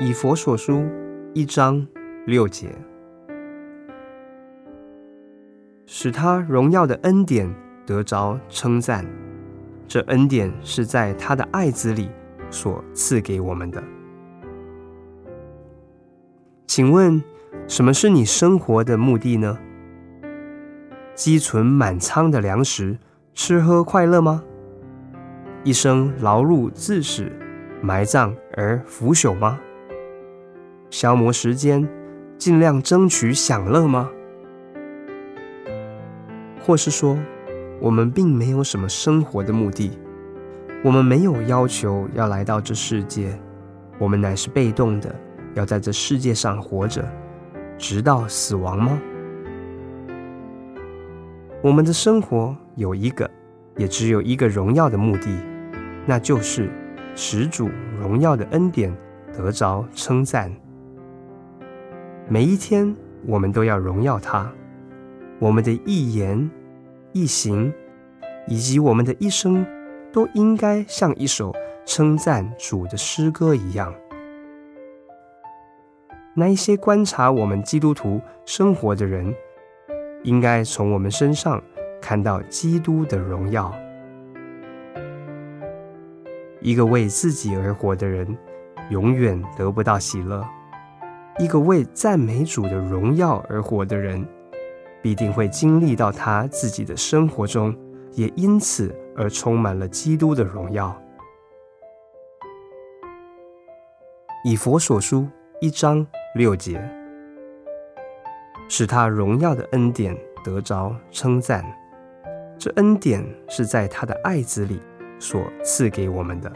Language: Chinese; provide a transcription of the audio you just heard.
以佛所书一章六节，使他荣耀的恩典得着称赞。这恩典是在他的爱子里所赐给我们的。请问，什么是你生活的目的呢？积存满仓的粮食，吃喝快乐吗？一生劳碌自死，埋葬而腐朽吗？消磨时间，尽量争取享乐吗？或是说，我们并没有什么生活的目的，我们没有要求要来到这世界，我们乃是被动的，要在这世界上活着，直到死亡吗？我们的生活有一个，也只有一个荣耀的目的，那就是使主荣耀的恩典得着称赞。每一天，我们都要荣耀他，我们的一言一行，以及我们的一生，都应该像一首称赞主的诗歌一样。那一些观察我们基督徒生活的人。应该从我们身上看到基督的荣耀。一个为自己而活的人，永远得不到喜乐；一个为赞美主的荣耀而活的人，必定会经历到他自己的生活中，也因此而充满了基督的荣耀。以佛所书一章六节。使他荣耀的恩典得着称赞，这恩典是在他的爱子里所赐给我们的。